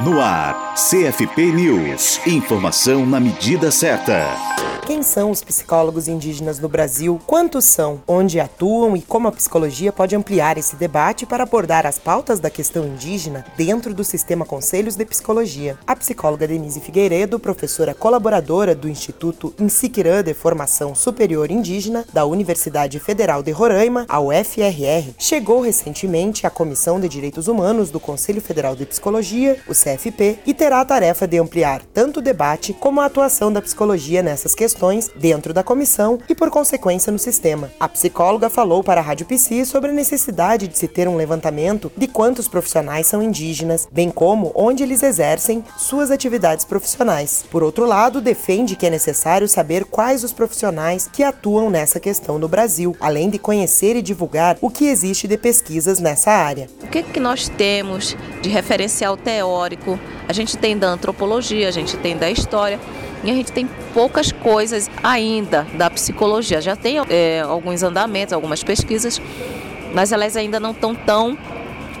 No ar, CFP News. Informação na medida certa. Quem são os psicólogos indígenas no Brasil? Quantos são? Onde atuam e como a psicologia pode ampliar esse debate para abordar as pautas da questão indígena dentro do sistema Conselhos de Psicologia? A psicóloga Denise Figueiredo, professora colaboradora do Instituto Insiquirã de Formação Superior Indígena da Universidade Federal de Roraima, a UFRR, chegou recentemente à Comissão de Direitos Humanos do Conselho Federal de Psicologia, o CFP, e terá a tarefa de ampliar tanto o debate como a atuação da psicologia nessas questões dentro da comissão e, por consequência, no sistema. A psicóloga falou para a Rádio PC sobre a necessidade de se ter um levantamento de quantos profissionais são indígenas, bem como onde eles exercem suas atividades profissionais. Por outro lado, defende que é necessário saber quais os profissionais que atuam nessa questão no Brasil, além de conhecer e divulgar o que existe de pesquisas nessa área. O que, que nós temos de referencial teórico? A gente tem da antropologia, a gente tem da história e a gente tem poucas coisas ainda da psicologia. Já tem é, alguns andamentos, algumas pesquisas, mas elas ainda não estão tão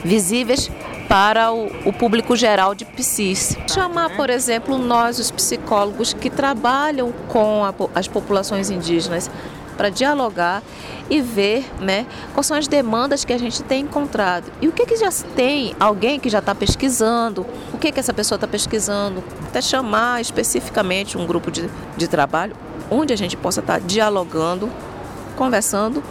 visíveis para o, o, público geral de psis. Chamar, por exemplo, nós, os psicólogos que trabalham com a, as populações indígenas, para dialogar e ver né, quais são as demandas que a gente tem encontrado. E o que, que já tem alguém que já está pesquisando, o que, que essa pessoa está pesquisando, até chamar especificamente um grupo de, de trabalho onde a gente possa estar tá dialogando, conversando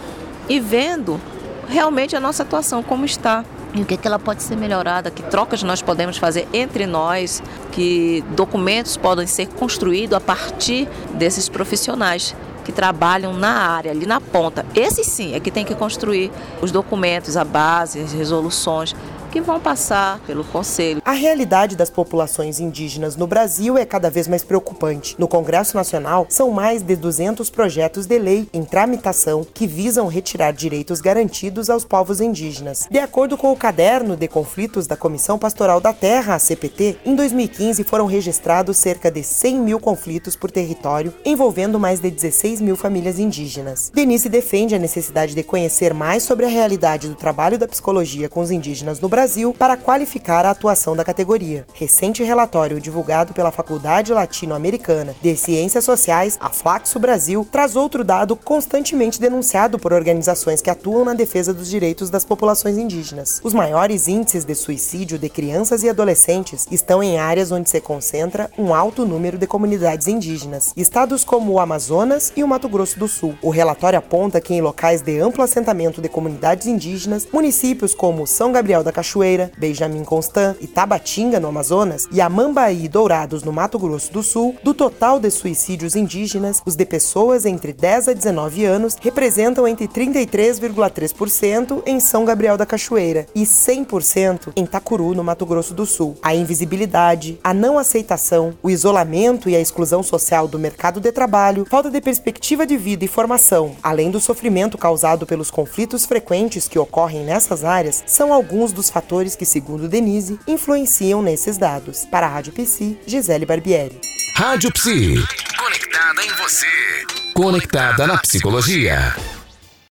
e vendo realmente a nossa atuação, como está. E o que, que ela pode ser melhorada, que trocas nós podemos fazer entre nós, que documentos podem ser construídos a partir desses profissionais que trabalham na área, ali na ponta. Esse sim é que tem que construir os documentos, a base, as resoluções que vão passar pelo Conselho. A realidade das populações indígenas no Brasil é cada vez mais preocupante. No Congresso Nacional, são mais de 200 projetos de lei em tramitação que visam retirar direitos garantidos aos povos indígenas. De acordo com o caderno de conflitos da Comissão Pastoral da Terra, a CPT, em 2015 foram registrados cerca de 100 mil conflitos por território, envolvendo mais de 16 mil famílias indígenas. Denise defende a necessidade de conhecer mais sobre a realidade do trabalho da psicologia com os indígenas no Brasil Brasil para qualificar a atuação da categoria. Recente relatório divulgado pela Faculdade Latino-Americana de Ciências Sociais, a Flaxo Brasil, traz outro dado constantemente denunciado por organizações que atuam na defesa dos direitos das populações indígenas. Os maiores índices de suicídio de crianças e adolescentes estão em áreas onde se concentra um alto número de comunidades indígenas, estados como o Amazonas e o Mato Grosso do Sul. O relatório aponta que em locais de amplo assentamento de comunidades indígenas, municípios como São Gabriel da Cachoeira, Benjamin Constant e Tabatinga, no Amazonas, e Amambaí e Dourados, no Mato Grosso do Sul, do total de suicídios indígenas, os de pessoas entre 10 a 19 anos representam entre 33,3% em São Gabriel da Cachoeira e 100% em Tacuru, no Mato Grosso do Sul. A invisibilidade, a não aceitação, o isolamento e a exclusão social do mercado de trabalho, falta de perspectiva de vida e formação, além do sofrimento causado pelos conflitos frequentes que ocorrem nessas áreas, são alguns dos fatores fatores que, segundo Denise, influenciam nesses dados. Para a Rádio Psi, Gisele Barbieri. Rádio Psi. Conectada em você. Conectada na psicologia.